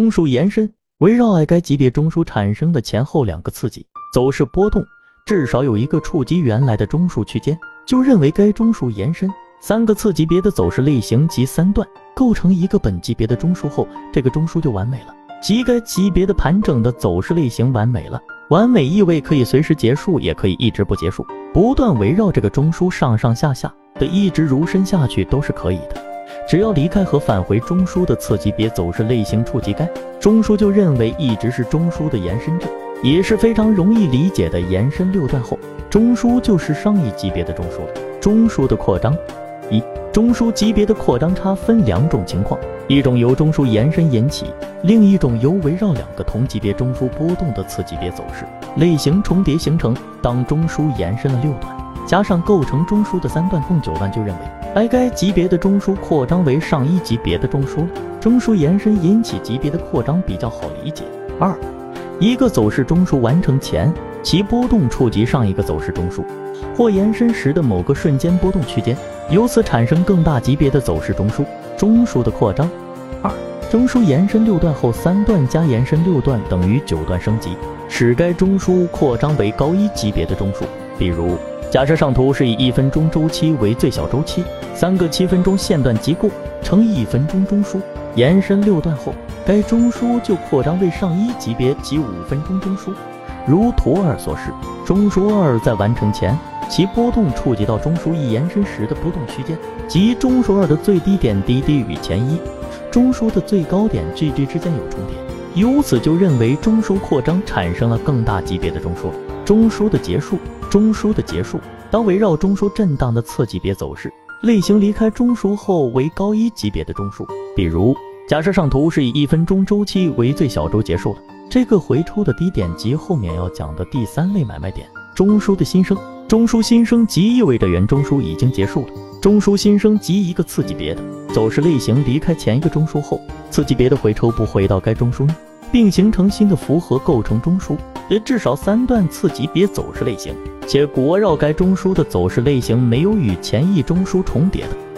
中枢延伸围绕爱该级别中枢产生的前后两个刺激走势波动，至少有一个触及原来的中枢区间，就认为该中枢延伸。三个次级别的走势类型及三段构成一个本级别的中枢后，这个中枢就完美了，即该级别的盘整的走势类型完美了。完美意味可以随时结束，也可以一直不结束，不断围绕这个中枢上上下下的一直如伸下去都是可以的。只要离开和返回中枢的次级别走势类型触及该中枢，就认为一直是中枢的延伸者，也是非常容易理解的。延伸六段后，中枢就是上一级别的中枢了。中枢的扩张，一中枢级别的扩张差分两种情况，一种由中枢延伸引起，另一种由围绕两个同级别中枢波动的次级别走势类型重叠形成。当中枢延伸了六段，加上构成中枢的三段共九段，就认为。而该级别的中枢扩张为上一级别的中枢了，中枢延伸引起级别的扩张比较好理解。二，一个走势中枢完成前，其波动触及上一个走势中枢或延伸时的某个瞬间波动区间，由此产生更大级别的走势中枢。中枢的扩张。二，中枢延伸六段后，三段加延伸六段等于九段升级，使该中枢扩张为高一级别的中枢。比如。假设上图是以一分钟周期为最小周期，三个七分钟线段集构成一分钟中枢，延伸六段后，该中枢就扩张为上一级别及五分钟中枢。如图二所示，中枢二在完成前，其波动触及到中枢一延伸时的波动区间，即中枢二的最低点低低与前一中枢的最高点 G G 之间有重叠，由此就认为中枢扩张产生了更大级别的中枢。中枢的结束。中枢的结束，当围绕中枢震荡的次级别走势类型离开中枢后为高一级别的中枢。比如，假设上图是以一分钟周期为最小周结束了，这个回抽的低点及后面要讲的第三类买卖点。中枢的新生，中枢新生即意味着原中枢已经结束了。中枢新生即一个次级别的走势类型离开前一个中枢后，次级别的回抽不回到该中枢。并形成新的符合构成中枢的至少三段次级别走势类型，且国绕该中枢的走势类型没有与前一中枢重叠的。